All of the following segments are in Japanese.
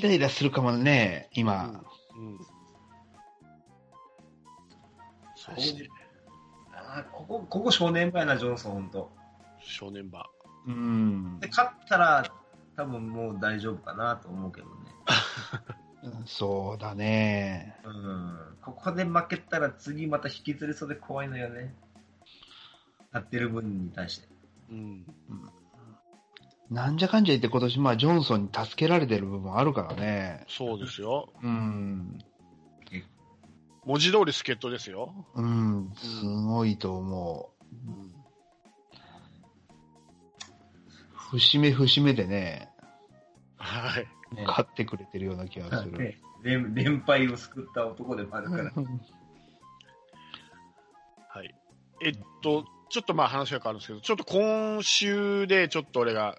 イライラするかもね、今。うん。そうこですね。あーここ、ここ正念場やな、ジョンソン、ほんと。正念場。うんで、。勝ったら、多分もう大丈夫かなと思うけどね。そうだね。うん。ここで負けたら次また引きずりそうで怖いのよね。勝ってる分に対して。うん。なんじゃかんじゃ言って今年、まあ、ジョンソンに助けられてる部分あるからね。そうですよ。うん。文字通り助っ人ですよ。うん、すごいと思う。うん。節目節目でね、はい。ね勝ってくれてるような気がする。ね連連敗を救った男でもあるから。はい。えっと、ちょっとまあ話が変わるんですけど、ちょっと今週でちょっと俺が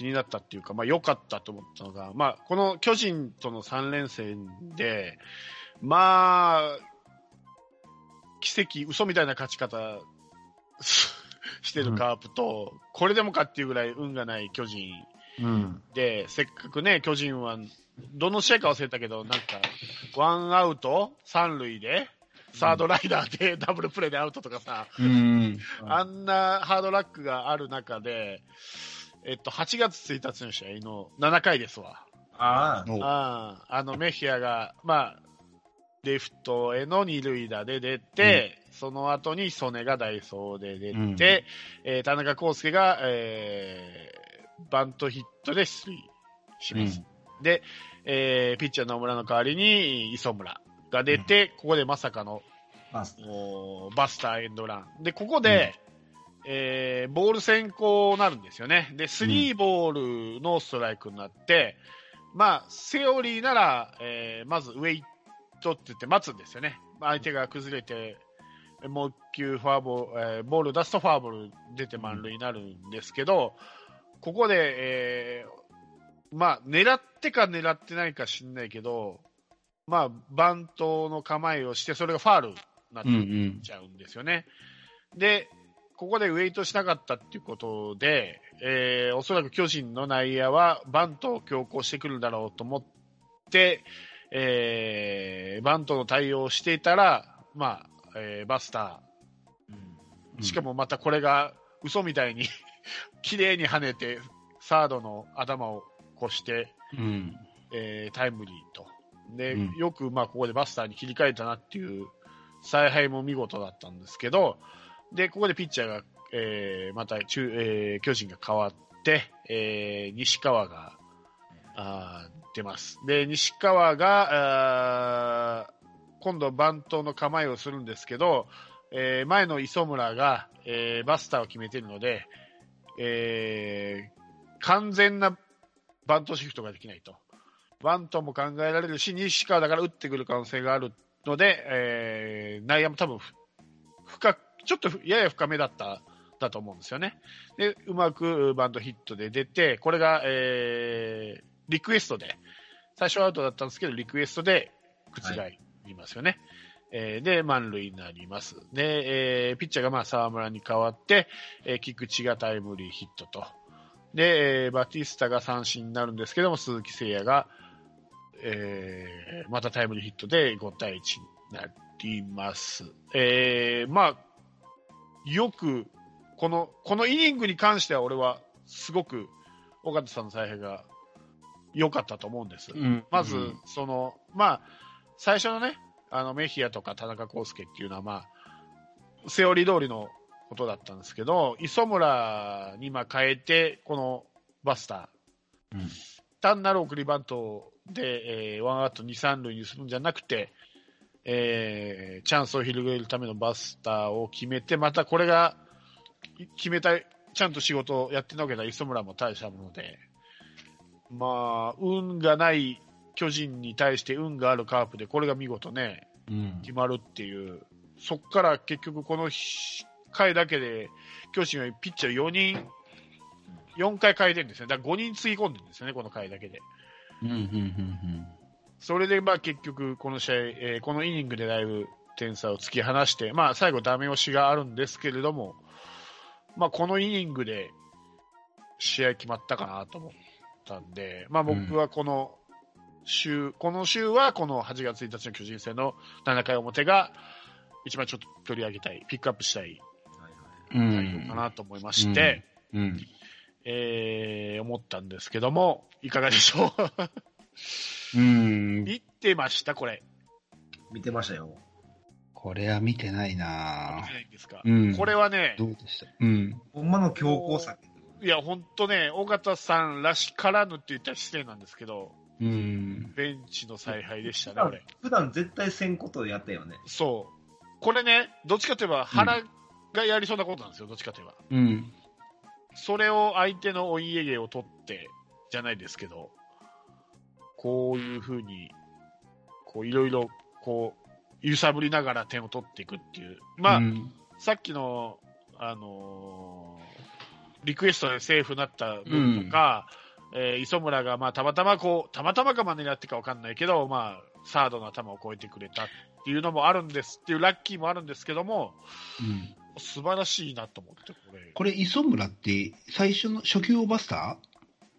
気になったっていうか、まあ良かったと思ったのが、まあこの巨人との3連戦で、まあ、奇跡、嘘みたいな勝ち方 してるカープと、これでもかっていうぐらい運がない巨人うん。で、せっかくね、巨人は、どの試合か忘れたけど、なんか、ワンアウト、三塁で、サードライダーでダブルプレーでアウトとかさ、うん。あんなハードラックがある中で、えっと、8月1日の試合の7回ですわ。ああ、お。あああのメヒアが、まあ、レフトへの二塁打で出て、その後に曽根がダイソーで出て、うん。えー田中康介が、えーバントヒットで出塁します。で、えーピッチャーの野村の代わりに磯村が出て、ここでまさかのバスター。エンドラン。で、ここで、えーボール先行なるんですよね。で、スリーボールのストライクになって、まあ、セオリーなら、えーまずウェイトって言って待つんですよね。まあ相手が崩れて、もう一球フォアボール、えーボール出すとフォアボール出て満塁になるんですけど、ここで、えーまあ、狙ってか狙ってないか知んないけど、まあ、バントの構えをして、それがファールになっうんうん。ちゃうんですよね。で、ここでウェイトしなかったっていうことで、えーおそらく巨人の内野はバントを強行してくるだろうと思って、えーバントの対応をしていたら、まあ、えーバスター、しかもまたこれが嘘みたいに 綺麗に跳ねて、サードの頭を越して、うん。えータイムリーと。で、うんよく、まあ、ここでバスターに切り替えたなっていう、采配も見事だったんですけど、で、ここでピッチャーが、えーまた中、えー巨人が変わって、えー西川が、あ出ます。で、西川が、あ今度バントの構えをするんですけど、えー前の磯村が、えーバスターを決めているので、えー完全なバントシフトができないと。バントも考えられるし、西川だから打ってくる可能性があるので、えー内野も多分深く、ちょっとふやや深めだった、だと思うんですよね。で、うまくバントヒットで出て、これが、えーリクエストで、最初はアウトだったんですけど、リクエストで覆りますよね。えーで、満塁になります。で、えーピッチャーがまあ沢村に代わって、えー菊池がタイムリーヒットと。で、えーバティスタが三振になるんですけども、鈴木誠也が、えーまたタイムリーヒットで5対1になります。えーまあ、よく、この、このイニングに関しては俺はすごく、尾形さんの采配が良かったと思うんです。うん。まず、その、まあ、最初のね、あの、メヒアとか田中康介っていうのは、まあ、セオリー通りのことだったんですけど、磯村にまあ変えて、このバスター、うん。単なる送りバントで、えーワンアウト2、3塁にするんじゃなくて、えーチャンスを広げるためのバスターを決めて、またこれが、い決めたい、ちゃんと仕事をやってのけた磯村も大したもので、まあ、運がない巨人に対して運があるカープで、これが見事ね、うん。決まるっていう、そこから結局この日回だけで、巨人はピッチャー4人、4回変えてるんですね。だから5人つぎ込んでるんですよね、この回だけで。うん、うん、うん、それでまあ結局この試合、えーこのイニングでだいぶ点差を突き放して、まあ最後ダメ押しがあるんですけれども、まあこのイニングで試合決まったかなと思ったんで、まあ僕はこの週、この週はこの8月1日の巨人戦の7回表が一番ちょっと取り上げたい、ピックアップしたいう内容かん。なと思いまして、うん。えー思ったんですけども、いかがでしょう？うん。見てましたこれ。見てましたよ。これは見てない見なてないんですか、うん。これはね、どうでした？うん。ほんまの強行策。いや、ほんとね、尾形さんらしからぬって言ったら失礼なんですけど、うん。ベンチの采配でしたね、普段これ。普段絶対せんことをやったよね。そう。これね、どっちかといえば原がやりそうなことなんですよ、どっちかといえば。うん。それを相手のお家芸を取って、じゃないですけど、こういうふうに、こういろいろ、こう、揺さぶりながら点を取っていくっていう。まあ、うんさっきの、あのーリクエストでセーフになった分とか、えー磯村が、まあ、たまたまこう、たまたまかまでやってかわかんないけど、まあ、サードの頭を越えてくれたっていうのもあるんですっていうラッキーもあるんですけども、うん素晴らしいなと思って、これ。これ、磯村って、最初の初球オーバースタ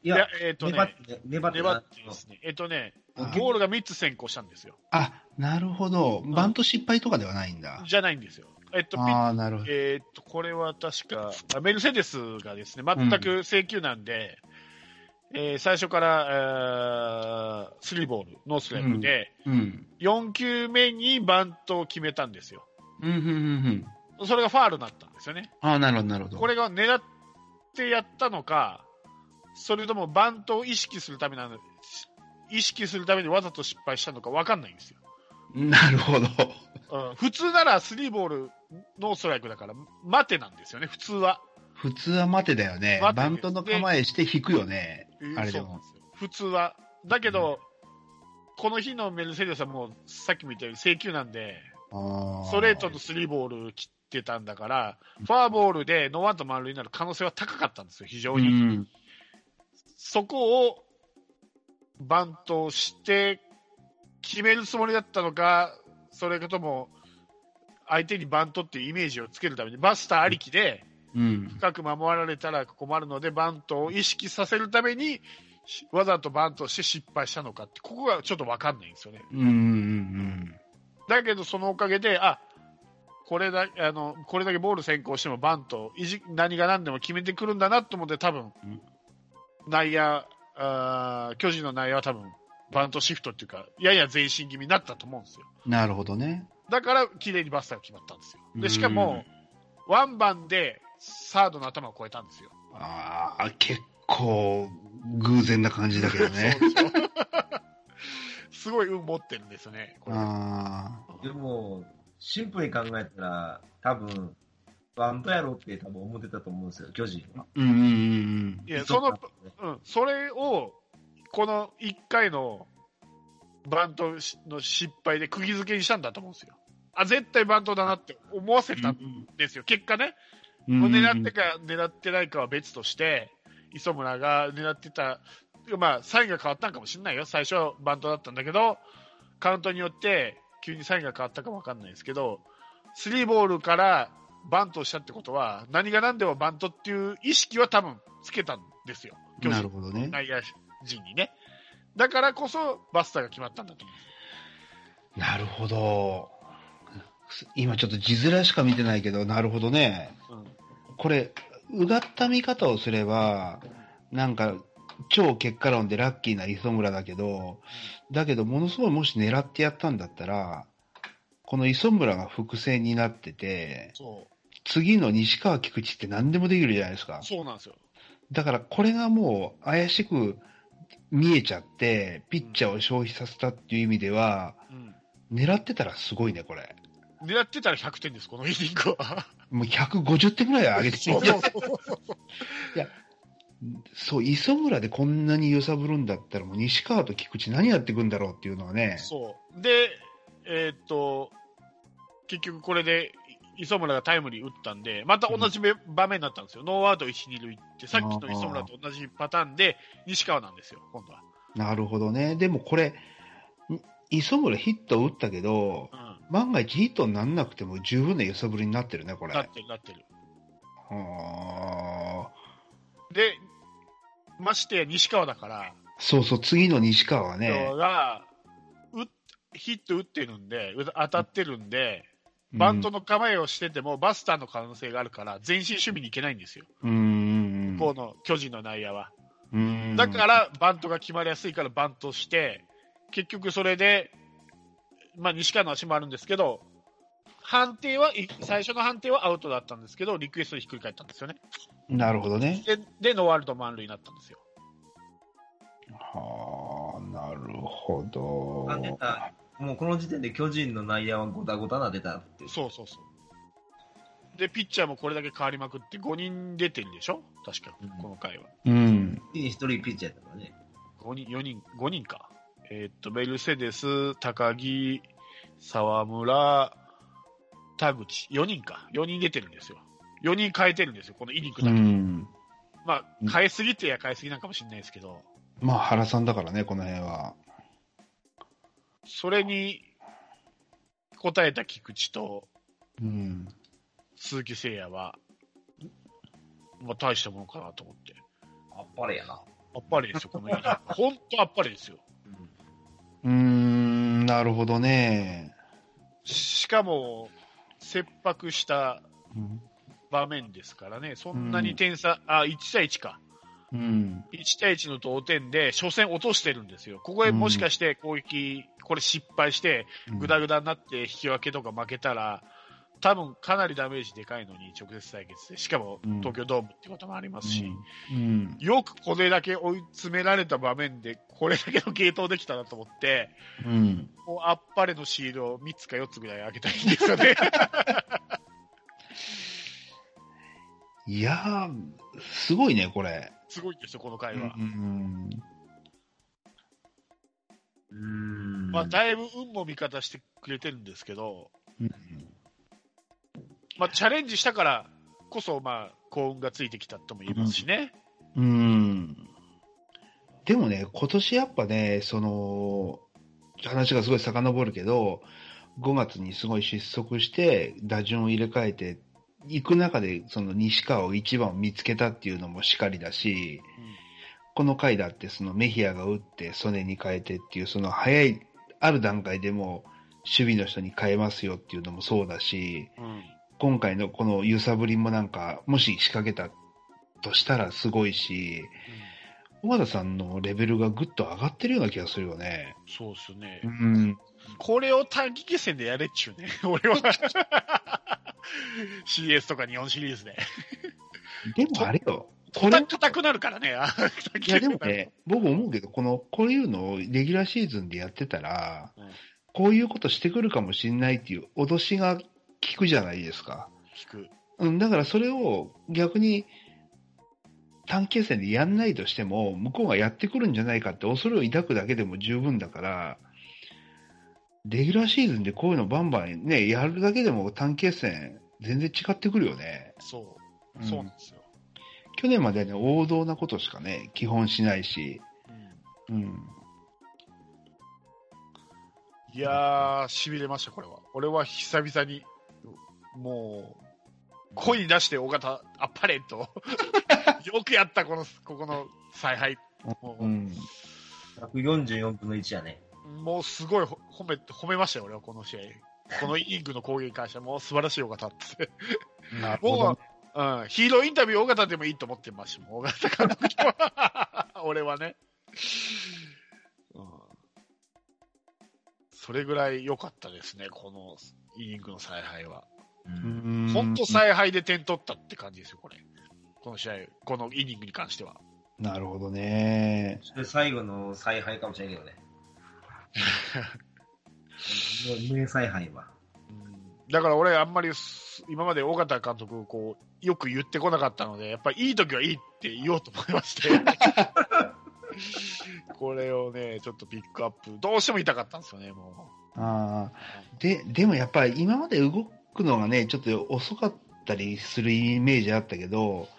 いや、えっ、とね、粘って、粘って粘ってですね、えっ、とね、あボールが3つ先行したんですよ。ーあ、なるほど。バント失敗とかではないんだ。じゃないんですよ。えっと、ああ、なるほど。えーっと、これは確か、あメルセデスがですね、全く請求なんで、えー最初から、えースリーボール、ノーストライクで、うん。4球目にバントを決めたんですよ。うん、うん、うん、うん。それがファールになったんですよね。ああ、なるほど、なるほど。これが狙ってやったのか、それともバントを意識するためなの、意識するためにわざと失敗したのか分かんないんですよ。なるほど。うん、普通ならスリーボール、ノーストライクだから、待てなんですよね、普通は。普通は待てだよね。バントの構えして引くよね。あれでも普通は。だけど、この日のメルセデスはもう、さっきも言ったように請求なんで、あストレートのスリーボール切ってたんだから、フォアボールでノーワンと満塁になる可能性は高かったんですよ、非常うに。ん。そこをバントして、決めるつもりだったのか、それとも、相手にバントっていうイメージをつけるために、バスターありきで、うん。深く守られたら困るので、バントを意識させるために、しわざとバントして失敗したのかって、ここがちょっと分かんないんですよね。うん。うん。だけど、そのおかげで、あこれだあのこれだけボール先行してもバントいじ、何が何でも決めてくるんだなと思って、多分うん内野あー、巨人の内野は多分バントシフトっていうか、やや前進気味になったと思うんですよ。なるほどね。だから、綺麗にバスターが決まったんですよ。うんでしかも、ワンバンでサードの頭を越えたんですよ。ああ、結構、偶然な感じだけどね。すごい運持ってるんですよね、これ。あでも、シンプルに考えたら、多分、バントやろうって多分思ってたと思うんですよ、巨人は。あ。うんうんうんいや、その、うん、それを、この1回のバントの失敗で釘付けにしたんだと思うんですよ。あ、絶対バントだなって思わせたんですよ。結果ね、うん。狙ってか狙ってないかは別として、磯村が狙ってた、まあ、サインが変わったんかもしれないよ。最初はバントだったんだけど、カウントによって急にサインが変わったかもわかんないですけど、スリーボールからバントをしたってことは、何が何でもバントっていう意識は多分つけたんですよ。なるほどね。内野陣にね。だからこそバスターが決まったんだと。なるほど。今ちょっと字面しか見てないけど、なるほどね。うんこれ、うがった見方をすれば、なんか、超結果論でラッキーな磯村だけど、だけど、ものすごいもし狙ってやったんだったら、この磯村が伏線になってて、そう。次の西川菊池って何でもできるじゃないですか。そうなんですよ。だからこれがもう怪しく見えちゃって、ピッチャーを消費させたっていう意味では、うん。狙ってたらすごいね、これ。狙ってたら100点です、このイニングは。もう150点ぐらい上げてきてそうそう磯村でこんなに揺さぶるんだったら、もう西川と菊池何やってくんだろうっていうのはね。そう。で、えーっと、結局これで磯村がタイムリー打ったんで、また同じめ場面になったんですよ。ノーアウト1、2塁って、さっきの磯村と同じパターンで、西川なんですよ、今度は。なるほどね。でもこれ、ん磯村ヒットを打ったけど、うん。万が一ヒットにならなくても十分な揺さぶりになってるね、これ。なってる、なってる。はで、ましてや西川だから、そうそう、次の西川はね、が、うヒット打ってるんで、う当たってるんで、バントの構えをしてても、バスターの可能性があるから、前進守備に行けないんですよ。うん、うの巨人の内野は。うん、だから、バントが決まりやすいからバントして、結局それで、まあ、西川の足もあるんですけど、判定は、い最初の判定はアウトだったんですけど、リクエストでひっくり返ったんですよね。なるほどね。で、でノーアウト満塁になったんですよ。はあ、なるほど。もうこの時点で巨人の内野はごたごたな出たって。そうそうそう。で、ピッチャーもこれだけ変わりまくって5人出てるでしょ？確かうん、この回は。うん。一人ピッチャーやったからね。5人、4人、5人か。えーっと、メルセデス、高木、沢村、田口、4人か。4人出てるんですよ。4人変えてるんですよ、このイニングうだけ。ん。まあ、変えすぎてや変えすぎなんかもしれないですけど、まあ、原さんだからね、この辺は。それに答えた菊池とうん。鈴木誠也は、まあ、大したものかなと思って。あっぱれやな。あっぱれですよ、この。本当あっぱれですよ。うーん、なるほどね。しかも、切迫したうん。場面ですからね、そんなに点差、あ、1対1か。うん。1対1の同点で、初戦落としてるんですよ。ここへもしかして攻撃、これ失敗して、ぐだぐだになって引き分けとか負けたら、多分かなりダメージでかいのに直接対決で、しかもうん東京ドームってこともありますし、うん。よくこれだけ追い詰められた場面で、これだけの継投できたなと思って、うん。もうあっぱれのシールを3つか4つぐらいあげたいんですよね。いやー、すごいね、これ。すごいんですよ、この回は。うん。うーん。まあ、だいぶ運も味方してくれてるんですけど、うんまあ、チャレンジしたからこそ、まあ、幸運がついてきたとも言えますしね。うん。でもね、今年やっぱね、その、話がすごい遡るけど、5月にすごい失速して、打順を入れ替えて、行く中で、その西川を一番見つけたっていうのもしかりだし、この回だってそのメヒアが打って、ソネに変えてっていう、その早い、ある段階でも守備の人に変えますよっていうのもそうだし、うん今回のこの揺さぶりもなんか、もし仕掛けたとしたらすごいし、小和田さんのレベルがぐっと上がってるような気がするよね。そうですね。ん。これを短期決戦でやれっちゅうね。俺は。CS とか日本シリーズで。でもあれよ。これ、硬くなるからね。あいやでもね、僕思うけど、この、こういうのをレギュラーシーズンでやってたら、うんこういうことしてくるかもしれないっていう脅しが効くじゃないですか。聞く。うん、だからそれを逆に短期決戦でやんないとしても、向こうがやってくるんじゃないかって恐れを抱くだけでも十分だから、レギュラーシーズンでこういうのバンバンね、やるだけでも短期決戦全然違ってくるよね。そう。うんそうなんですよ。去年まではね、王道なことしかね、基本しないし、うんうん。いやー、痺れました、これは。俺は久々に、もう、声に出して、尾形、あっぱれと、よくやった、この、ここの采配。うん。144分の1やね。もうすごいほ褒め、褒めましたよ、俺は、この試合。このイニングの攻撃に関しては、もう素晴らしい尾形って。なる僕ほどは、うん、ヒーローインタビュー尾形でもいいと思ってますし、もう尾形監督は 俺はね、うん。それぐらい良かったですね、このイニングの采配は。本当采配で点取ったって感じですよ、これ。この試合、このイニングに関しては。なるほどね。最後の采配かもしれんけどね。名采配は。うんだから俺、あんまりす今まで尾形監督こう、よく言ってこなかったので、やっぱりいい時はいいって言おうと思いまして、これをね、ちょっとピックアップ、どうしても言いたかったんですよね、もああ。で、でもやっぱり今まで動くのがね、ちょっと遅かったりするイメージあったけど、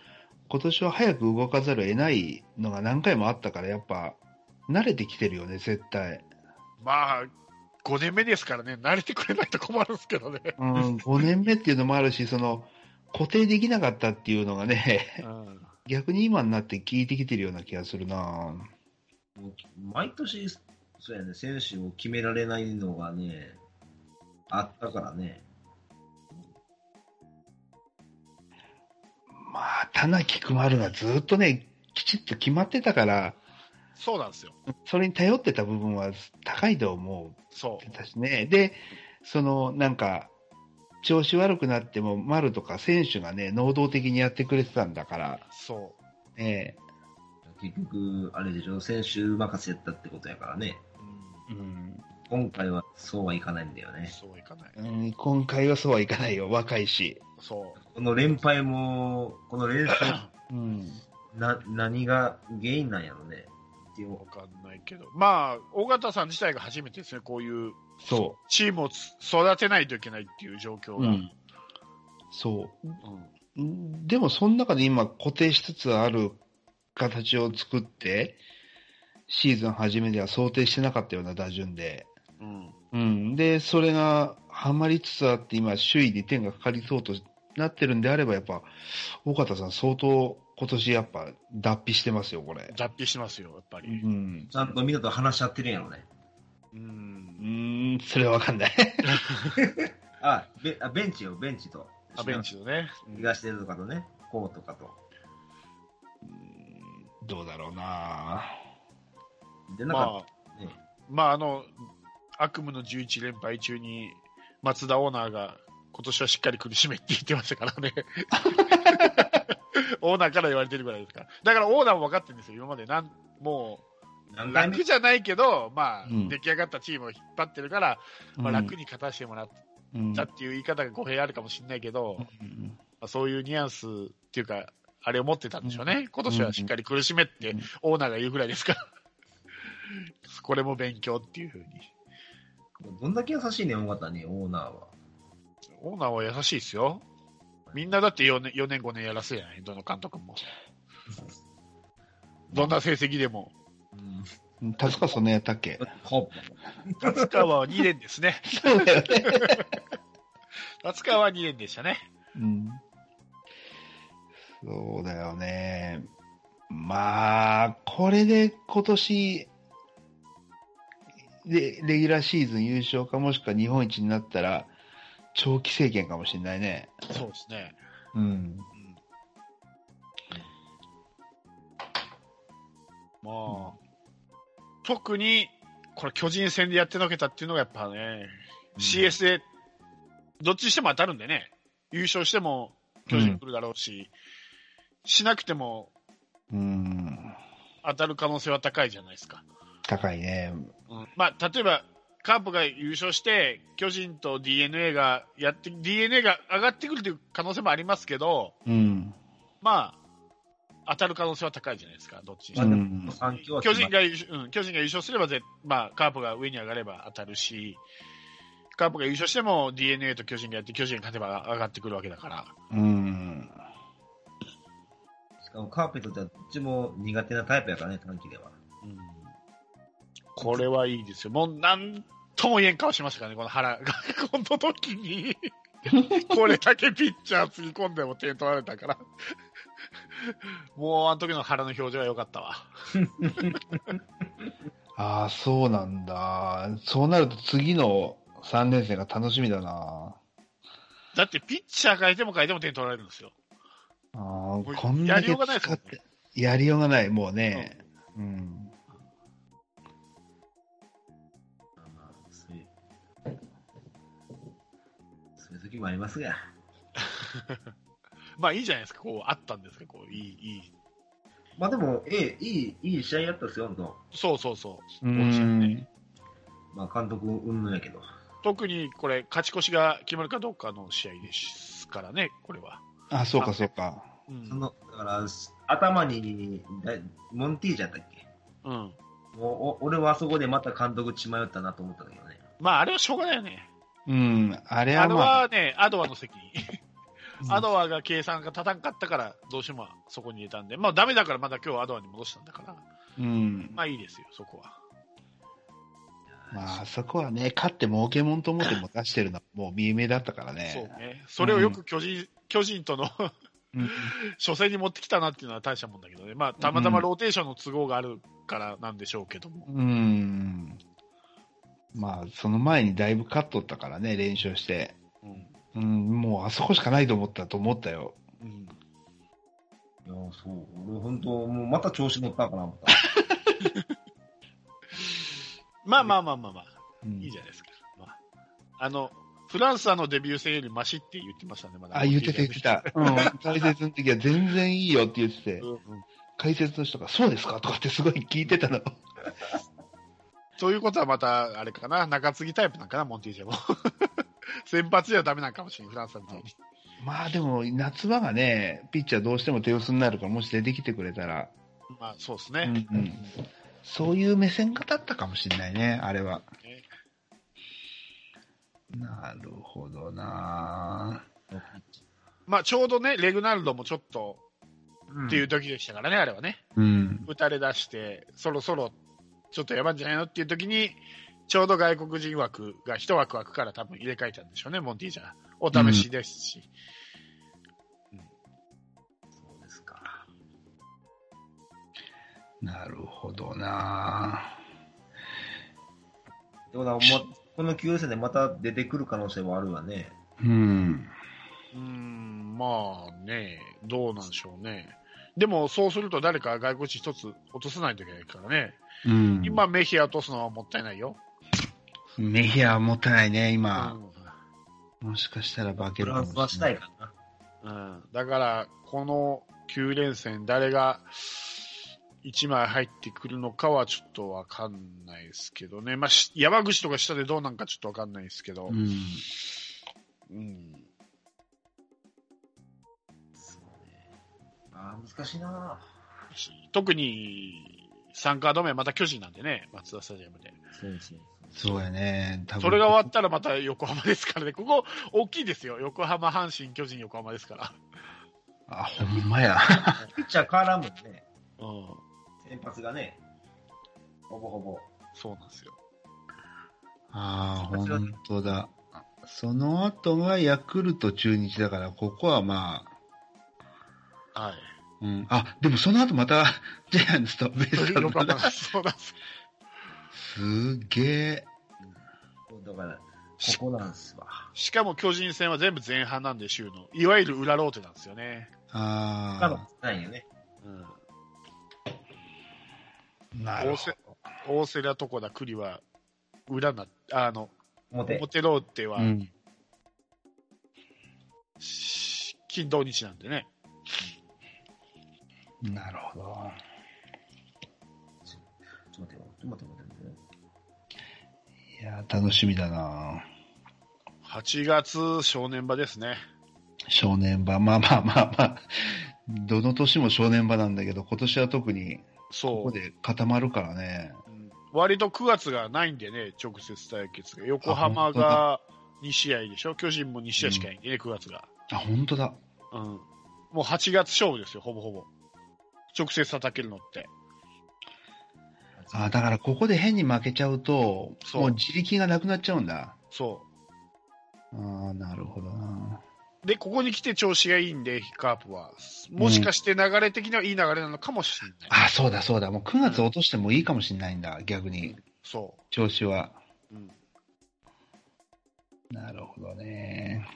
今年は早く動かざるを得ないのが何回もあったから、やっぱ慣れてきてるよね、絶対。う。まあ、5年目ですからね、慣れてくれないと困るんですけどね。うん、5年目っていうのもあるし、その、固定できなかったっていうのがね、うん逆に今になって効いてきてるような気がするなうもう毎年、そうやね、選手を決められないのがね、あったからね。まあ、田中君丸がずっとね、きちっと決まってたから、そうなんですよ。それに頼ってた部分は高いと思そってたしね。で、その、なんか、調子悪くなっても、丸とか選手がね、能動的にやってくれてたんだから、う。そね、結局、あれでしょ、選手任せやったってことやからね。う。うん。うん今回はそうはいかないんだよね。そうはいかない。うん、今回はそうはいかないよ、若いし。そこの連敗も、この連敗、うん。な、何が原因なんやろね。っていうう。わかんないけど。まあ、尾形さん自体が初めてですね、こういうそチームをつ育てないといけないっていう状況う。が。うん。そう。うんんでも、その中で今、固定しつつある形を作って、シーズン初めでは想定してなかったような打順で、うん。うん。で、それがハマりつつあって、今、首位に点がかかりそうとなってるんであれば、やっぱ、尾形さん、相当、今年やっぱ、脱皮してますよ、これ。脱皮してますよ、やっぱうり。ん。ちゃんとみんなと話し合ってるんやろね。う。うんん、それはわかんない。あ、ベあベンチよ、ベンチと。あ、ベンチのね。うん東出とかとね、こうとかと。どうだろうなで、なんか、まあ、ね、まあ、あの、悪夢の11連敗中に、松田オーナーが、今年はしっかり苦しめって言ってましたからね。オーナーから言われてるぐらいですから。だからオーナーも分かってるんですよ、今まで。なんもう、楽じゃないけど、まあ、うん出来上がったチームを引っ張ってるから、まあ、楽に。に勝たせてもらっうんたっていう言い方が語弊あるかもしれないけど、まうんあ、そういうニュアンスっていうか、あれを持ってたんでしょうね。今年はしっかり苦しめって、オーナーが言うぐらいですから。これも勉強っていうふうに。どんだけ優しいねん、尾形に、オーナーは。オーナーは優しいですよ。みんなだって4年、4年5年やらせやない、どの監督も。どんな成績でも。うん。達川そんなやったっけ？ほ達川は2年ですね。そうだよね。達川は2年でしたね。うん。そうだよね。まあ、これで今年、で、レギュラーシーズン優勝かもしくは日本一になったら、長期政権かもしれないね。そうですね。うん。うんまあ、特に、これ巨人戦でやってのけたっていうのがやっぱね、CS で、どっちにしても当たるんでね、優勝しても巨人来るだろうし、しなくてもうん。当たる可能性は高いじゃないですか。高いね。うんまあ、例えば、カープが優勝して、巨人と DNA がやって、DNA が上がってくるという可能性もありますけど、うん。まあ、当たる可能性は高いじゃないですか、どっちにしてまあも巨人が優勝、うん、巨人が優勝すればぜ、まあ、カープが上に上がれば当たるし、カープが優勝しても DNA と巨人がやって、巨人が勝てば上がってくるわけだから。うん。しかもカーペットってどっちも苦手なタイプやからね、短期では。うん、これはいいですよ。もう、なんとも言えん顔しましたからね、この原が、この時に。これだけピッチャーつぎ込んでも点取られたから。もう、あの時の原の表情は良かったわ。ああ、そうなんだ。そうなると次の3年生が楽しみだな。だって、ピッチャー変えても変えても点取られるんですよ。ああうこんだけやりようがないやりようがない、もうね。うん。まあ時もありますが。まあいいじゃないですか、こう、あったんですか、こう、いい、いい。まあでも、ええ、いい、いい試合やったっすよ、ほんと。そうそうそう。う。まあ監督うんぬんやけど。特にこれ、勝ち越しが決まるかどうかの試合ですからね、これは。あ、そうか、そうか。うんその、だから、頭に、だモンティージャやったっけ？うん。もうお、俺はあそこでまた監督血迷ったなと思ったけどね。まあ、あれはしょうがないよね。うん。あれあれはまあ、はね、アドワの責任。うんアドワが計算が立たんかったから、どうしてもそこに入れたんで、まあダメだからまだ今日アドワに戻したんだから、うん。まあいいですよ、そこは。まあ、あそこはね、勝って儲けもんと思っても出してるのはもう見え目だったからそうね。ね。それをよく巨人、巨人とのうん。初戦に持ってきたなっていうのは大したもんだけどね。まあ、たまたまローテーションの都合があるからなんでしょうけども。うん。まあ、その前にだいぶ勝っとったからね、連勝して。うん。うん、もうあそこしかないと思ったと思ったよ。うん。いや、そう。俺、本当もうまた調子乗ったかな、思った。まあまあまあまあまあ、うんいいじゃないですか。まあ、あの、フランスあのデビュー戦よりマシって言ってましたね、まだ。あ、言ってた言ってた。うん、解説の時は全然いいよって言っててう、んうん解説の人がそうですか？とかってすごい聞いてたの。ということはまた、あれかな、中継ぎタイプなんかな、モンティージェも。先発じゃダメなんかもしれん、フランスみたいに。まあでも、夏場がね、ピッチャーどうしても手薄になるから、もし出てきてくれたら、まあ、そうですうんね。うん、そういう目線がだったかもしれないね、あれは。ねなるほどなまあ、ちょうどね、レグナルドもちょっとうんっていう時でしたからね、あれはね。うん。打たれ出して、そろそろちょっとやばいんじゃないの？っていう時に、ちょうど外国人枠が一枠枠から多分入れ替えたんでしょうね、モンティージャー。お試しですし。そうですか。なるほどなでもな、ま、この9戦でまた出てくる可能性はあるわね。うん。うーん、まあね、どうなんでしょうね。でも、そうすると誰か外国人一つ落とさないといけないからね。うん。今、メヒア落とすのはもったいないよ。メヒアはもったいないね、う今。んもしかしたら化けフるかもしれないい。かな。うん、だから、この9連戦、誰が1枚入ってくるのかはちょっとわかんないですけどね。まあ、し山口とか下でどうなんかちょっとわかんないですけど。うん。うん。ああ、難しいな特に、3カード目はまた巨人なんでね、松田スタジアムで。そうそうそうやね。多分それが終わったらまた横浜ですからね。ここ、大きいですよ。横浜、阪神、巨人、横浜ですから。あ、ほんまや。ピッチャー変わらんもんね。うん。先発がね。ほぼほぼ。そうなんですよ。ああ、ほんとだ。その後がヤクルト中日だから、ここはまあ、はい。うん。あ、でもその後また、ジャイアンツとベイスターズ横浜だ。そうなんですげえ。だから、ここなんすわ。しかも巨人戦は全部前半なんで、週の。いわゆる裏ローテなんですよね。あ他のないよね。うん。あ、なるほ大瀬大瀬良とこだ、栗は、裏な、あの、表。表ローテはど。う、ん。し金土日なんでね。なるほど。ちょっと待ってよ。ちょっと待って待って待って。いや、楽しみだな8月正念場ですね。正念場。まあまあまあまあ。どの年も正念場なんだけど、今年は特にこそう。こで固まるからね。うん割と9月がないんでね、直接対決が。横浜あが2試合でしょ？巨人も2試合しかないんでね、9月が。あ、本当だ。うん。もう8月勝負ですよ、ほぼほぼ。直接叩けるのって。あ、だからここで変に負けちゃうと、そうもう自力がなくなっちゃうんだ。そああ、なるほどな。う。で、ここに来て調子がいいんで、カープは。もしかして流れ的にはいい流れなのかもしれない。あ、そうだそうだ。もう9月落としてもいいかもしれないんだ、逆に。そ調子は。う。うん。なるほどね。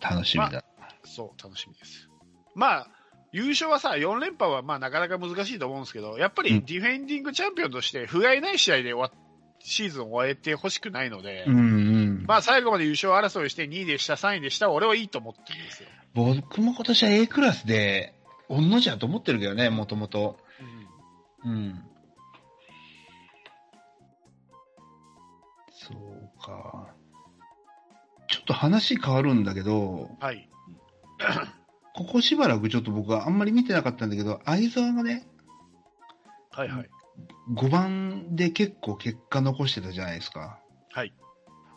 楽しみだ。そう、楽しみです。まあ、優勝はさ、4連覇はまあなかなか難しいと思うんですけど、やっぱりうんディフェンディングチャンピオンとして、不甲斐ない試合で終わシーズンを終えてほしくないので、うんうん。まあ最後まで優勝争いして2位でした、3位でした、俺はいいと思ってるんですよ。僕も今年は A クラスで、御の字だと思ってるけどね、もともと。うんうん。そうか。ちょっと話変わるんだけど、はい。ここしばらくちょっと僕はあんまり見てなかったんだけど、相沢がね、はいはい。5番で結構結果残してたじゃないですか。はい。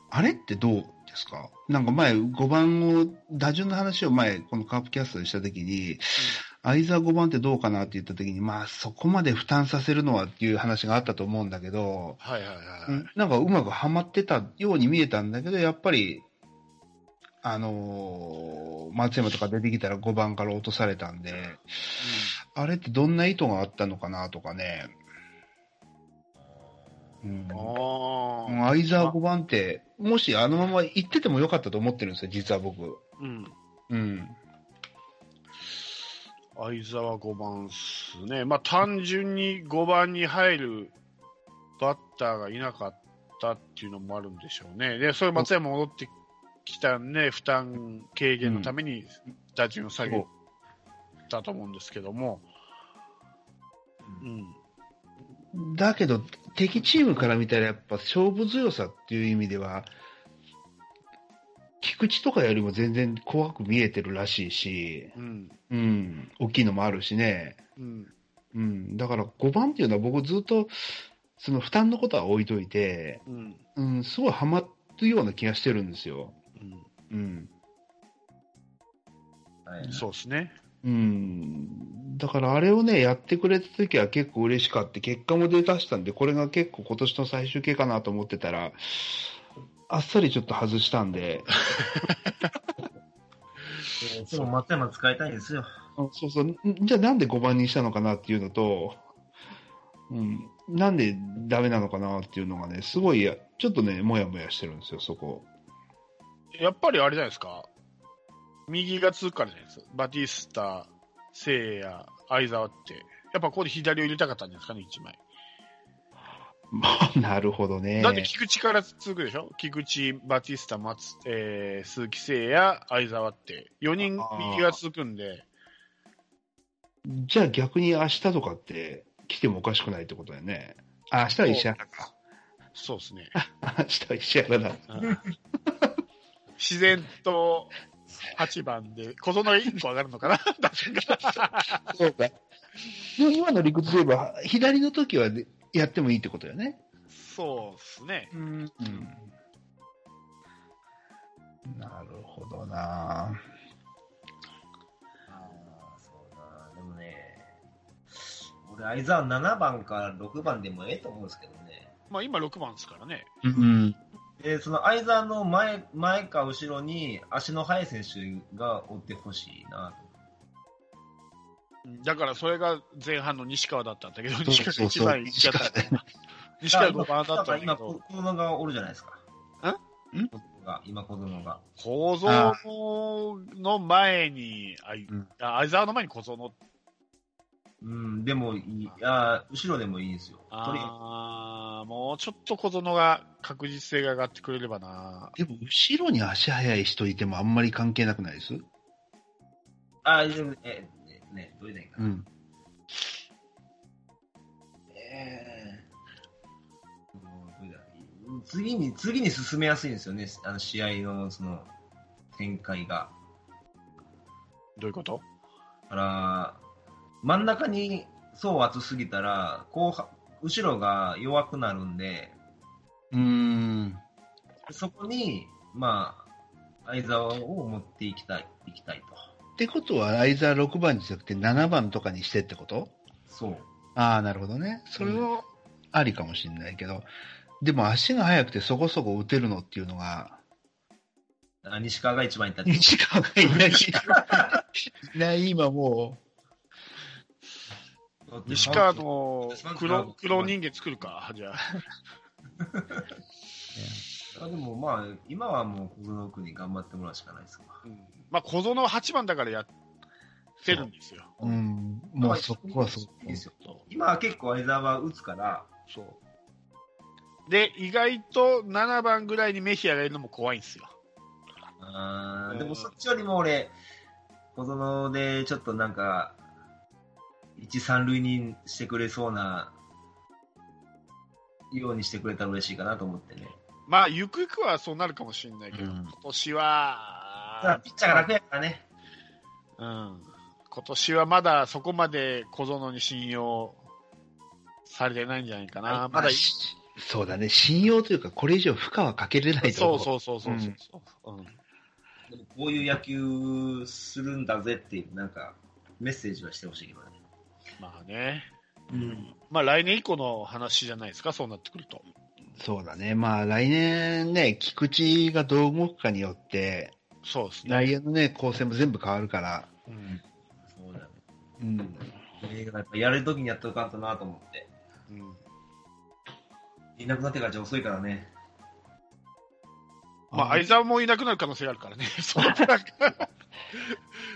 あれってどうですか？なんか前、5番を、打順の話を前、このカープキャストでしたときに、相沢5番ってどうかなって言ったときに、まあそこまで負担させるのはっていう話があったと思うんだけど、はいはいはい。うんなんかうまくはまってたように見えたんだけど、やっぱり、あのー松山とか出てきたら5番から落とされたんで、あれってどんな意図があったのかなとかね。うん。ああ。相沢5番って、もしあのまま行っててもよかったと思ってるんですよ、実は僕。うん。うん。相沢5番っすね。まあ単純に5番に入るバッターがいなかったっていうのもあるんでしょうね。で、それ松山戻ってきたんで、負担軽減のために打順を下げたと思うんですけども。うん。だけど、敵チームから見たらやっぱ勝負強さっていう意味では、菊池とかよりも全然怖く見えてるらしいし、うん。うん、大きいのもあるしね。うん。うん、だから5番っていうのは僕ずっと、その負担のことは置いといて、うん。うん、すごいハマるような気がしてるんですよ。うん。そうですね。うん。だからあれをね、やってくれた時は結構嬉しかって、結果も出だしたんで、これが結構今年の最終形かなと思ってたら、あっさりちょっと外したんで、えーでも松山使いたいんですよ。そうそう、んじゃあなんで5番にしたのかなっていうのと、うん、なんでダメなのかなっていうのがね、すごい、ちょっとね、もやもやしてるんですよ、そこ。やっぱりあれじゃないですか。右が続くからじゃないですか。バティスタ、聖夜、相沢って。やっぱここで左を入れたかったんじゃないですかね、1枚。まあ、なるほどね。だって菊池から続くでしょ？菊池、バティスタ、松、えー、鈴木誠也、相沢って。4人右が続くんで、じゃあ逆に明日とかって来てもおかしくないってことだよね。あ、明日は石原か。そうですね。明日は石原だ。うん自然と8番で、小園が1個上がるのかな？そうか。でも今の理屈で言えば、左の時はやってもいいってことだよね。そうですね。うん。なるほどなああ、そうだ。でもね、俺、相沢7番から6番でもええと思うんですけどね。まあ今6番ですからね。うん。で、その相沢の前、前か後ろに足の速い選手が追ってほしいな。だからそれが前半の西川だったんだけど、西川が一番いっちゃった。西川5番だったんだけ今、ど、小園がおるじゃないですか。ん？ん今、小園が。構造の前に、あ相沢の前に小園。うん、でもいい、いや、後ろでもいいんですよ。あーもうちょっと小園が確実性が上がってくれればな。でも、後ろに足速い人いてもあんまり関係なくないです？く、あ、でも、え、ね、ね、どういうのいいかな。うん。えーうんどういうのいい次に、次に進めやすいんですよね、あの試合のその展開が。どういうこと？だから、真ん中に層厚すぎたら、後半、後ろが弱くなるんで、うーん。そこに、まあ、相沢を持っていきたい、いきたいと。ってことは、相沢6番じゃなくて7番とかにしてってこと？そう。ああ、なるほどね。それはありかもしれないけど、でも足が速くてそこそこ打てるのっていうのが、あ西川が一番いったって。西川がいない。いない、今も西川の黒黒人間作るか、じゃあ。あでもまあ、今はもう小園君に頑張ってもらうしかないですわ。うんまあ小園は8番だからやってるんですよ。う、うん、もうそこはそこいいですよ。今は結構相沢は打つから、そう。で、意外と7番ぐらいにメヒアがいるのも怖いんですよ。あーうんでもそっちよりも俺、小園でちょっとなんか、一三塁にしてくれそうな、ようにしてくれたら嬉しいかなと思ってね。まあ、ゆくゆくはそうなるかもしれないけど、うん今年は、ピッチャーが楽やからね。うん。今年はまだそこまで小園に信用されてないんじゃないかな。はいまだい、しそうだね、信用というか、これ以上負荷はかけれないとそう思う。そうそうそうそう。うんでもこういう野球するんだぜっていう、なんか、メッセージはしてほしいけどね。まあね。うんまあ来年以降の話じゃないですか、そうなってくると。そうだね。まあ来年ね、菊池がどう動くかによって、そうですね。内野のね、構成も全部変わるから。うん。そうだね。うん。映画やっぱやれるときにやっとかんとなと思って。うん。いなくなってからじゃ遅いからね。まあ、相沢もいなくなる可能性があるからね。そのプラン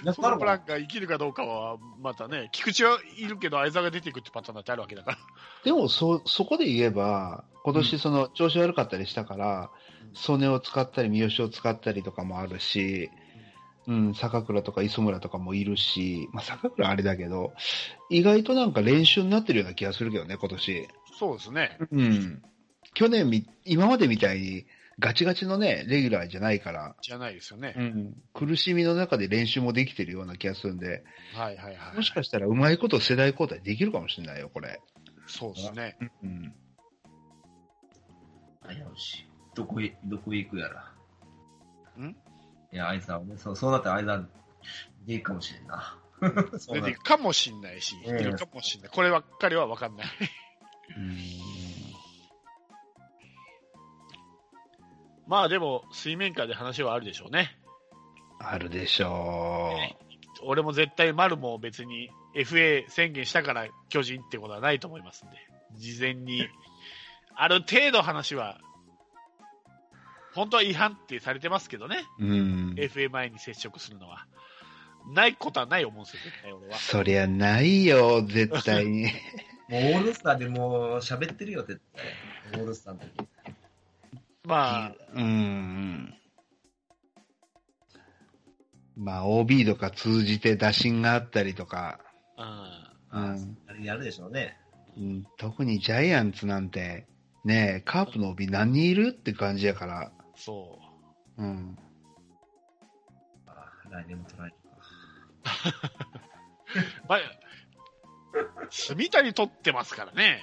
が、そのプランが生きるかどうかは、またね、菊池はいるけど、相沢が出ていくってパターンだってあるわけだから。でも、そ、そこで言えば、今年その調子悪かったりしたから、曽根を使ったり、三好を使ったりとかもあるし、うん、坂倉とか磯村とかもいるし、まあ、坂倉あれだけど、意外となんか練習になってるような気がするけどね、今年。そうですね。うん。去年み、今までみたいにガチガチのね、レギュラーじゃないから、じゃないですよね。ん、苦しみの中で練習もできてるような気がするんで、はいはいはい。もしかしたらうまいこと世代交代できるかもしれないよ、これ。そうですね。うん。あよし。どこへ、どこへ行くやら。ん？いや、相沢ね。そう、そうなったら相沢でいいかもしれんな。出ていくかもしんないし、いええるかもしんない。こればっかりは分かんない。まあでも、水面下で話はあるでしょうね。あるでしょ俺も絶対丸も別に FA 宣言したから巨人ってことはないと思いますんで、事前に、ある程度話は、本当は違反ってされてますけどね、う。うん。FA 前に接触するのは。ないことはない思うんですよ、絶対俺は。そりゃないよ、絶対に。もうオールスターでもう喋ってるよ、絶対。オールスターの時。まあ、うん。まあ、OB とか通じて打診があったりとか、うん。うんあれやるでしょうね。うん、特にジャイアンツなんて、ねえ、カープの OB 何人いるって感じやから、そう。うん。あ来年も取られるか。まあ、住谷取ってますからね。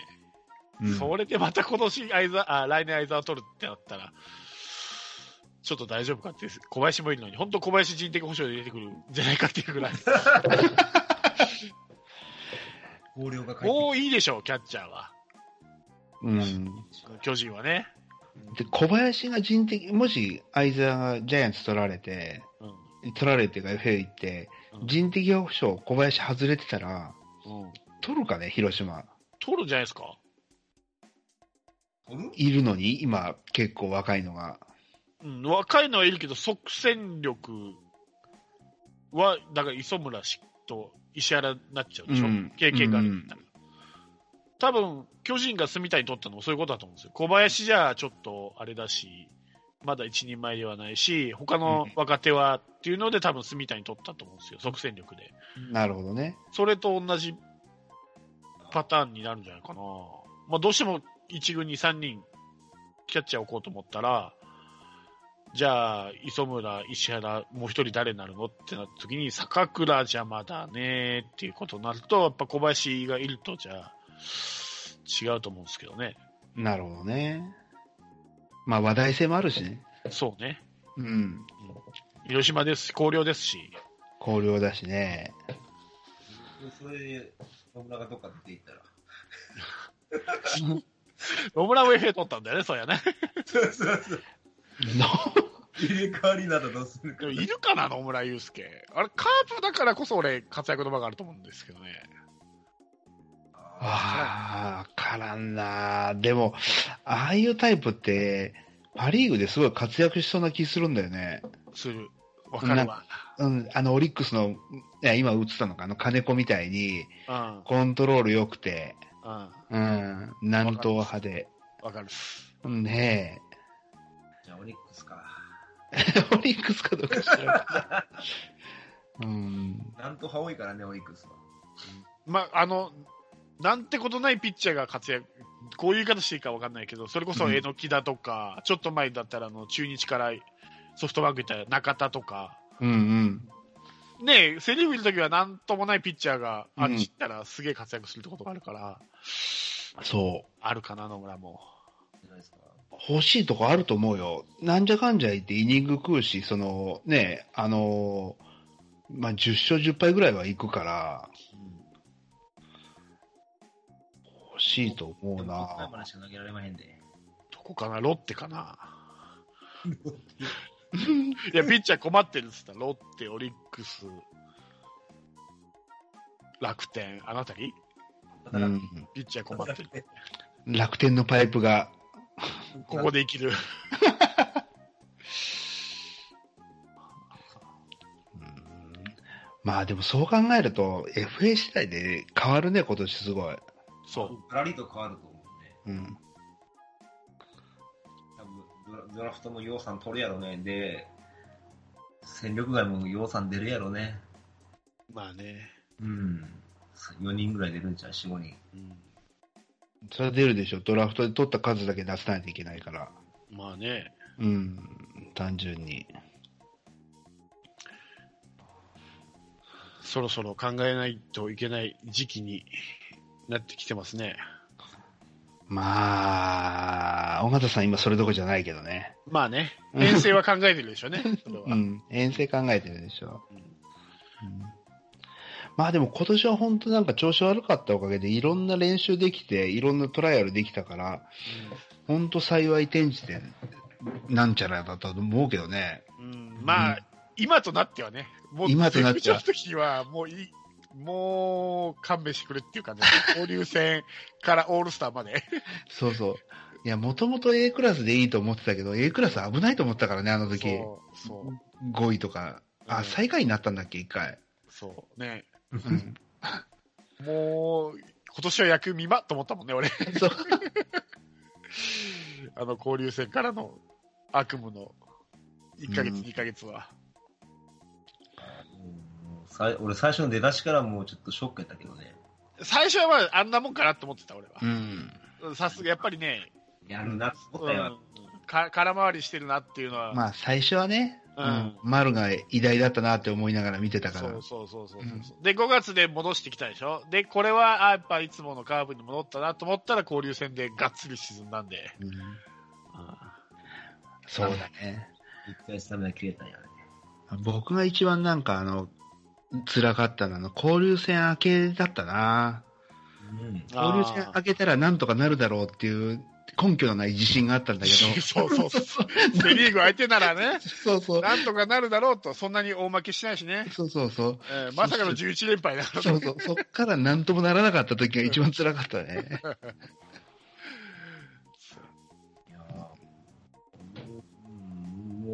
うん、それでまた今年相沢、あ、来年相沢取るってなったら、ちょっと大丈夫かって、小林もいるのに、本当小林人的保障で出てくるんじゃないかっていうぐらい。もういいでしょう、キャッチャーは。うん。巨人はね。で、小林が人的、もし相沢がジャイアンツ取られて、うん。取られてか FA 行って、うん人的保障小林外れてたら、うん。取るかね、広島。取るんじゃないですか？いるのに、今、結構若いのが。うん。若いのはいるけど、即戦力は、だから磯村氏と石原になっちゃうでしょ？うん経験があるんだったら。多分、巨人が住谷取ったのもそういうことだと思うんですよ。小林じゃちょっとあれだし、まだ一人前ではないし、他の若手はっていうので多分住谷取ったと思うんですよ。即戦力で。なるほどね。それと同じパターンになるんじゃないかな。まあどうしても1軍に3人キャッチャー置こうと思ったら、じゃあ、磯村、石原、もう一人誰になるのってなった時に、坂倉じゃまだねっていうことになると、やっぱ小林がいると、じゃあ、違うと思うんですけどね。なるほどね。まあ話題性もあるしね。そうね。うん。広島ですし、広陵ですし、広陵だしね。それで、野村がどっか出て行ったら。野村ウェフェ取ったんだよね、そうやね。そうそうそう。の入れ替わりなどどうするかでも。いるかな、野村祐介。あれ、カープだからこそ俺、活躍の場があると思うんですけどね。ああ、からんな。でも、ああいうタイプって、パリーグですごい活躍しそうな気するんだよね。する。わかるわ。うん、あの、オリックスの、いや、今映ったのか、あの、金子みたいに、うん。コントロール良くて、うん。うん、南東派で。わかる。ねじゃあ、オリックスか。え。オリックスかどうか知らん。うん。なんと派多いからね、オリックスは。まあ、あの、なんてことないピッチャーが活躍、こういう言い方していいかわかんないけど、それこそ榎木だとか、ちょっと前だったらあの中日からソフトバンク行ったら中田とか、うんうん。ねえ、セリーグいるときはなんともないピッチャーが、あうんっち行ったらすげえ活躍するってことがあるから、そう。あるかな、野村も。欲しいとこあると思うよ。なんじゃかんじゃ言ってイニング食うし、その、ね、あのまあ、10勝10敗ぐらいは行くから、欲しいと思うな。どこかな、ロッテかな。いや、ピッチャー困ってるっつったら、ロッテ、オリックス、楽天、あのあたりうんピッチャー困ってる。楽天のパイプが、ここで生きる。まあでもそう考えると、FA 次第で変わるね、今年すごい。そう。ガラリと変わると思うね。うん。ドラフトも予算取るやろね。で、戦力外も予算出るやろね。まあね。うん。4人ぐらい出るんちゃう ?4、5人。うん、それは出るでしょ。ドラフトで取った数だけ出さないといけないから。まあね。うん。単純に。そろそろ考えないといけない時期になってきてますね。まあ、尾形さん今それどころじゃないけどね。まあね。編成は考えてるでしょうね。それは。うん。遠征考えてるでしょ。うんうんまあでも今年は本当なんか調子悪かったおかげでいろんな練習できて、いろんなトライアルできたから、本当幸い転じて、なんちゃらだったと思うけどね。うんうんまあ、今となってはね、もう今となっては はもういい、もう勘弁してくれっていう感じ、交流戦からオールスターまで。そうそう。いや、もともと A クラスでいいと思ってたけど、A クラス危ないと思ったからね、あの時。そう、そう、5位とか。あ、うん最下位になったんだっけ、1回。そう、ね。うん。もう、今年は野球見まと思ったもんね、俺。そう。あの交流戦からの悪夢の1ヶ月、うん2ヶ月は。うんさい俺最初の出だしからもうちょっとショックやったけどね。最初はまああんなもんかなと思ってた、俺はう。ん。さすが、やっぱりね、やるなって思うんったよ。か空回りしてるなっていうのは、まあ、最初はね、ううんん。丸が偉大だったなって思いながら見てたからそう。そうそうそうそう、うんで、5月で戻してきたでしょ？で、これは、あやっぱいつものカーブに戻ったなと思ったら交流戦でがっつり沈んだんで。うんそうだね。一回スタミナ切れたんやね。僕が一番なんかあの、辛かったのはあの、交流戦明けだったな。うん。交流戦明けたらなんとかなるだろうっていう根拠のない自信があったんだけど。そうそうそう。セリーグ相手ならね、そうそう。なんとかなるだろうと、そんなに大負けしないしね。そうそうそう。えーまさかの11連敗だからね。そうそう。そっからなんともならなかった時が一番辛かったね。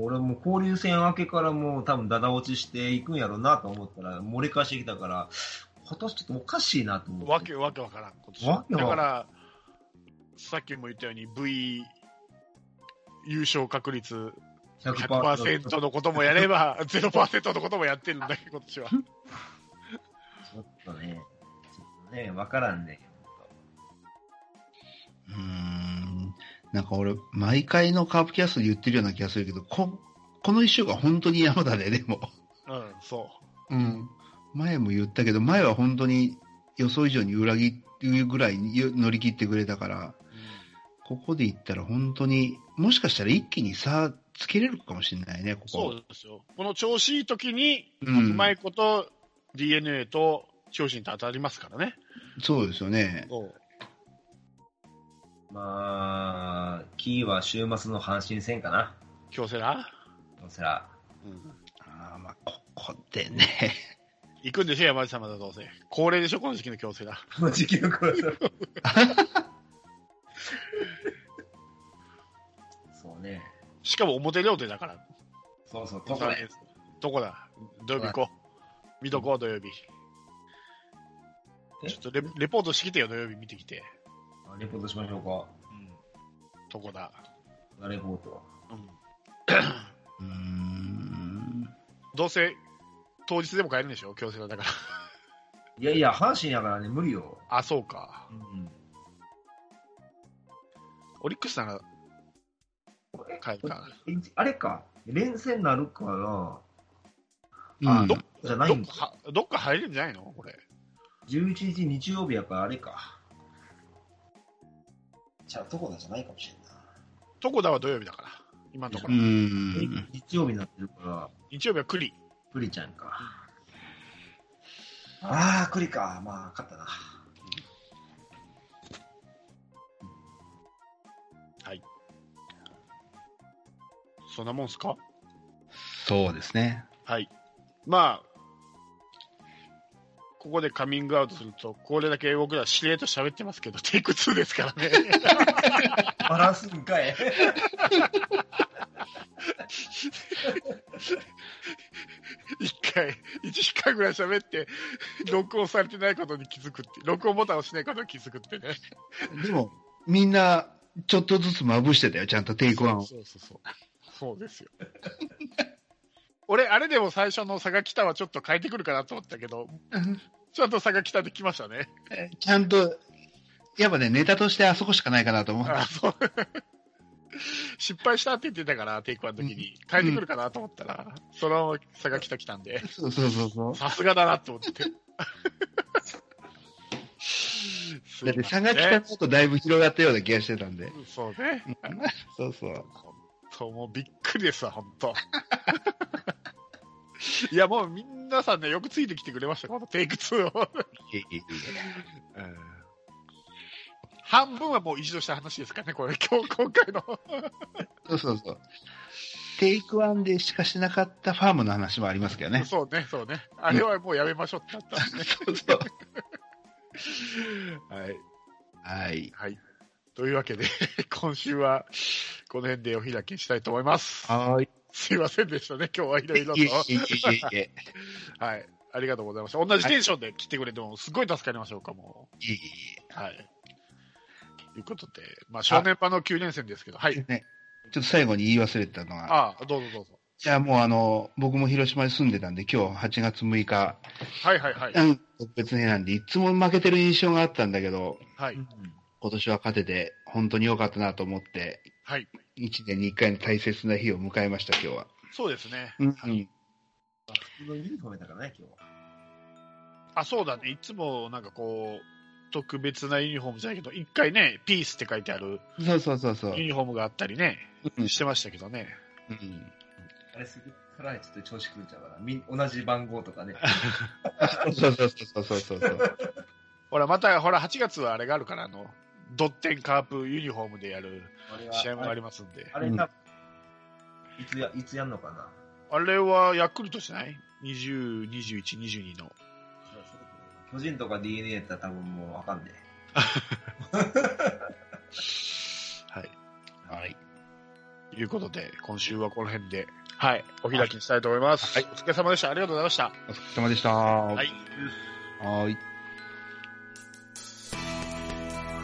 俺も交流戦明けからもう多分ダダ落ちしていくんやろうなと思ったら、漏れ返してきたから、今年ちょっとおかしいなと思って。わけわけわからん、今年わけわだから、さっきも言ったように V 優勝確率100%のこともやれば、0%のこともやってるんだけど、今年は。ちょっとね、ちょっとね、わからんね。うーん。なんか俺、毎回のカープキャストで言ってるような気がするけど、こ、この一週間本当に山田で、でも。うん、そうん。前も言ったけど、前は本当に予想以上に裏切るぐらいに乗り切ってくれたから、う。ここで言ったら本当に、もしかしたら一気に差つけれるかもしれないね、ここ。そうですよ。この調子いい時に、ううんまいこと DNA と超新と当たりますからね。そうですよね。まあ、キーは週末の阪神戦かな。京セラ、どうせら。うん、あーまあ、ここでね。行くんでしょ、山内さんまだどうせ。恒例でしょ、この時期の京セラ。この時期の頃 そうね。しかも表両手だから。そうそう、どこで。どこだ？土曜日行こう。見とこう、土曜日。え？ちょっとレレポートしてきてよ、土曜日見てきて。あレポートしましょうか。うん。どこだ？レポート。うん。うーん。どうせ、当日でも帰るんでしょ？京セラだから。いやいや、阪神やからね、無理よ。あ、そうか。うん。オリックスならえ帰るか。あれか、連戦なるから、うんどじゃないんか。どっか、どっか入るんじゃないの？これ。11日日曜日やからあれか。じゃあ、どこだじゃないかもしれんな。床田は土曜日だから。今のとこうろ。ん。日曜日になってるから、日曜日は栗。プリちゃんか。ああ、栗か。まあ、勝ったな。そんなもんすか？そうですね。はい。まあ、ここでカミングアウトすると、これだけ僕らしれっと喋ってますけど、テイク2ですからね。バランスんかい。一回、一時間ぐらい喋って、録音されてないことに気づくって、録音ボタンを押しないことに気づくってね。でも、みんな、ちょっとずつまぶしてたよ、ちゃんとテイクワンを。そうそうそう。そうですよ。俺、あれでも最初の差が来たはちょっと変えてくるかなと思ったけど、ちゃんと差が来たできましたね。ちゃんと、やっぱね、ネタとしてあそこしかないかなと思って。あそう失敗したって言ってたから、テイクワンの時に。変えてくるかなと思ったら、その差が来た来たんで、そうそうそうそう。さすがだなって思って。だって差が来た後だいぶ広がったような気がしてたんで。そうね。そうそう。そう、もうびっくりですわ、本当いや、もう皆さんね、よくついてきてくれました、このテイク2を。半分はもう一度した話ですからね、これ、今日、今回の。えそうそうそう。テイクワンでしかしなかったファームの話もありますけどね。そうね、そうね。あれはもうやめましょうってなったんでね。そうそう。はい。はい。はい。というわけで、今週はこの辺でお開きにしたいと思います。はい。すいませんでしたね、今日はいろいろといえ。いえいえいえ。はい。ありがとうございました。同じテンションで来てくれても、すごい助かりましょうか、もいえいえう。はい。ということで、まあ、正念場の9年生ですけど、はい。ね、ちょっと最後に言い忘れてたのが、ああ、どうぞどうぞ。じゃあもうあの、僕も広島に住んでたんで、今日8月6日、はいはいはい。うん、特別になんで、いつも負けてる印象があったんだけど、はい。今年は勝てて、本当に良かったなと思って、はい。1年に1回の大切な日を迎えました、今日は。そうですね。うん、うん。普通のユニフォームだからね、今日は。あ、そうだね。いつもなんかこう、特別なユニフォームじゃないけど、一回ね、ピースって書いてあるそうそうそうそう。ユニフォームがあったりね、うんしてましたけどね。あれすぐからちょっと調子狂っちゃうから、み同じ番号とかね。そうそうそうそうそうそう。ほら、また、ほら、8月はあれがあるから、あの、ドッテンカープユニフォームでやる試合もありますんで。あれ、多分いつや、いつやんのかな？あれはヤクルトじゃない ?20、21、22の。巨人とか DNA って多分もうわかんねはい。はい。ということで、今週はこの辺で、はい、お開きにしたいと思います。はい。お疲れ様でした。ありがとうございました。お疲れ様でした。ははい。はい。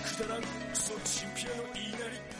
くだらんクソチンピラの言いなり